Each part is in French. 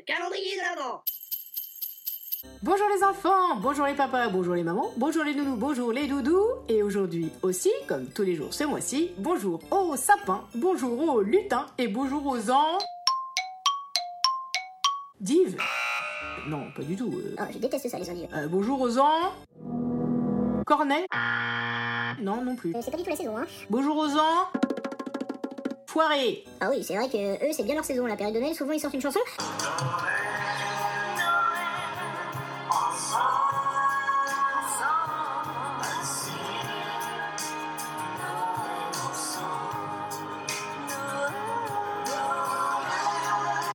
Le calendrier de l'avant Bonjour les enfants, bonjour les papas, bonjour les mamans, bonjour les nounous, bonjour les doudous. Et aujourd'hui aussi, comme tous les jours ce mois-ci, bonjour aux sapins, bonjour aux lutins et bonjour aux ans... Dives Non, pas du tout. euh. Ah, je déteste ça, les ennuis. Euh, bonjour aux ans... Cornet Non, non plus. Euh, c'est pas du tout la saison, hein. Bonjour aux ans... Foiré Ah oui, c'est vrai que eux, c'est bien leur saison. La période de Noël, souvent, ils sortent une chanson.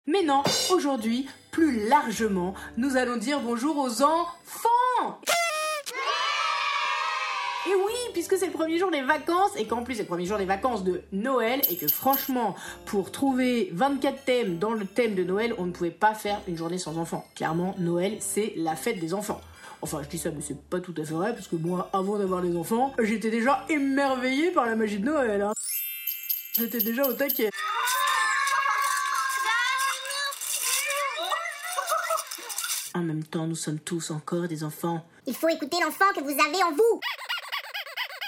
Mais non, aujourd'hui, plus largement, nous allons dire bonjour aux enfants Et oui, puisque c'est le premier jour des vacances, et qu'en plus c'est le premier jour des vacances de Noël, et que franchement, pour trouver 24 thèmes dans le thème de Noël, on ne pouvait pas faire une journée sans enfants. Clairement, Noël, c'est la fête des enfants. Enfin, je dis ça, mais c'est pas tout à fait vrai, parce que moi, avant d'avoir les enfants, j'étais déjà émerveillé par la magie de Noël. hein. J'étais déjà au taquet. En même temps, nous sommes tous encore des enfants. Il faut écouter l'enfant que vous avez en vous.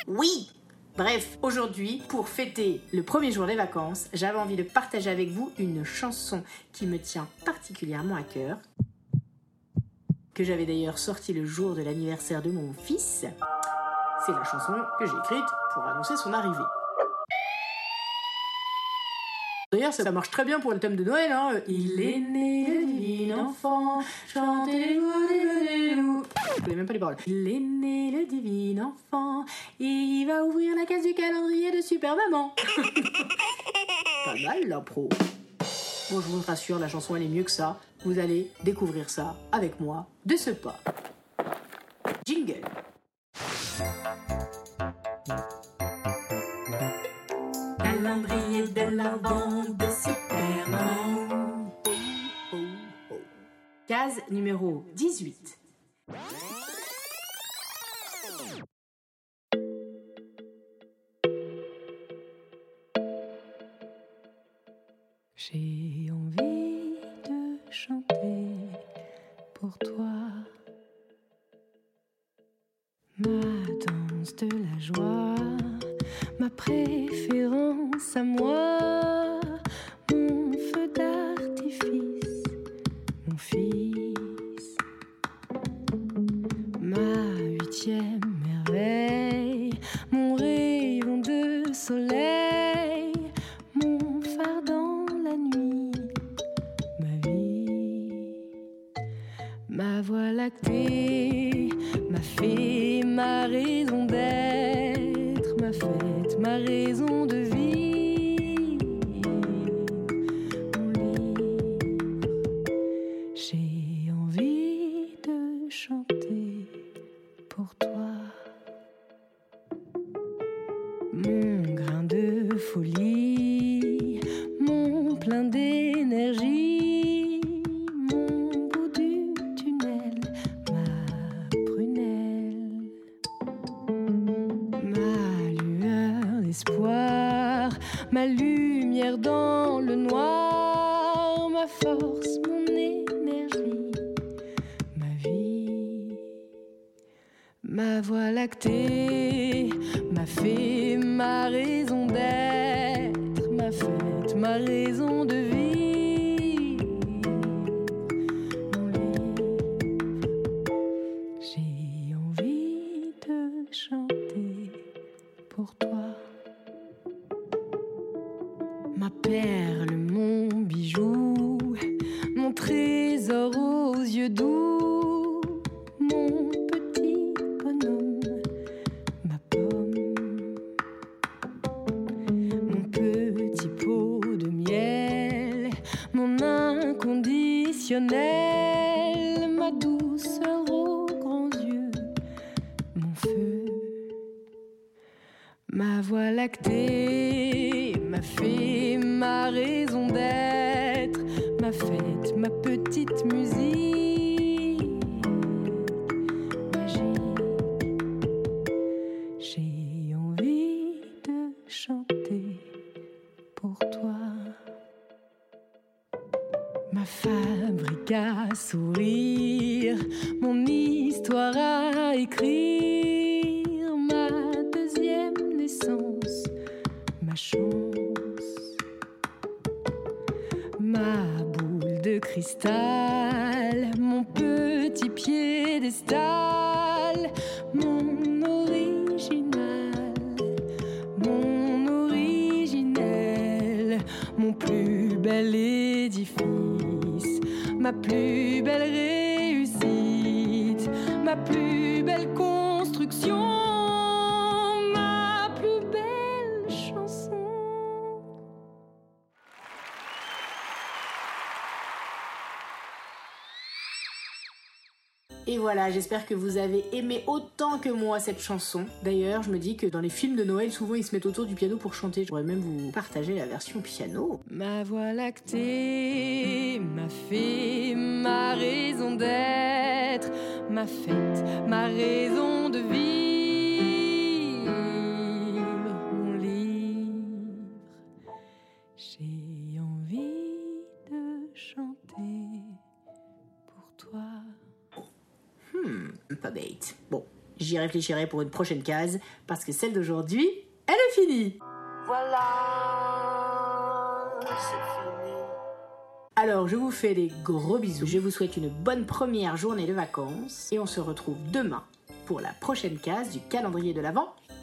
Oui Bref, aujourd'hui, pour fêter le premier jour des vacances, j'avais envie de partager avec vous une chanson qui me tient particulièrement à cœur, que j'avais d'ailleurs sortie le jour de l'anniversaire de mon fils. C'est la chanson que j'ai écrite pour annoncer son arrivée. D'ailleurs, ça marche très bien pour le thème de Noël. Hein. Il est né le divin enfant, chantez-vous. Je connais même pas les paroles. Il est né le divin enfant, et il va ouvrir la case du calendrier de Super Maman. pas mal l'impro. Bon, je vous rassure, la chanson elle est mieux que ça. Vous allez découvrir ça avec moi de ce pas. Jingle. De de. Case numéro 18. Ma huitième merveille, mon rayon de soleil, mon phare dans la nuit, ma vie, ma voie lactée, ma fée, ma raison d'être, ma fête, ma raison de vivre, mon livre. J'ai envie de chanter ma lumière dans le noir, ma force, mon énergie, ma vie. Ma voie lactée, ma fée, ma raison d'être, ma fête, ma raison de livre, j'ai envie de chanter pour toi. perle, mon bijou, mon trésor aux yeux doux, mon petit bonhomme, ma pomme, mon petit pot de miel, mon inconditionnel, ma douceur aux grands yeux, mon feu, ma voie lactée ma fée, ma raison d'être, ma fête, ma petite musique magique. J'ai envie de chanter pour toi. Ma fabrique à sourire, mon histoire à écrire, ma boule de cristal, mon petit piédestal, mon original, mon originel, mon plus bel édifice, ma plus belle réussite, ma plus belle construction, Et voilà, j'espère que vous avez aimé autant que moi cette chanson. D'ailleurs, je me dis que dans les films de Noël, souvent ils se mettent autour du piano pour chanter. Je pourrais même vous partager la version piano. Ma voie lactée, ma fée, ma raison d'être, ma fête, ma raison de vivre, Pas bête. Bon, j'y réfléchirai pour une prochaine case, parce que celle d'aujourd'hui, elle est finie. Alors, je vous fais des gros bisous. Je vous souhaite une bonne première journée de vacances. Et on se retrouve demain pour la prochaine case du calendrier de l'Avent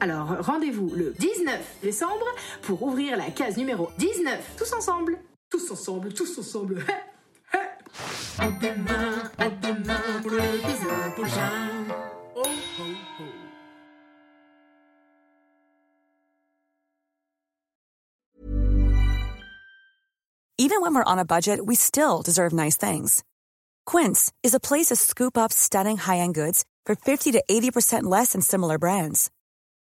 Alors rendez-vous le 19 décembre pour ouvrir la case numéro 19, tous ensemble. Tous ensemble, tous ensemble. À demain, à demain pour l'épisode prochain. Oh, oh, oh. Even when we're on a budget, we still deserve nice things. Quince is a place to scoop up stunning high-end goods for 50 to 80% less than similar brands.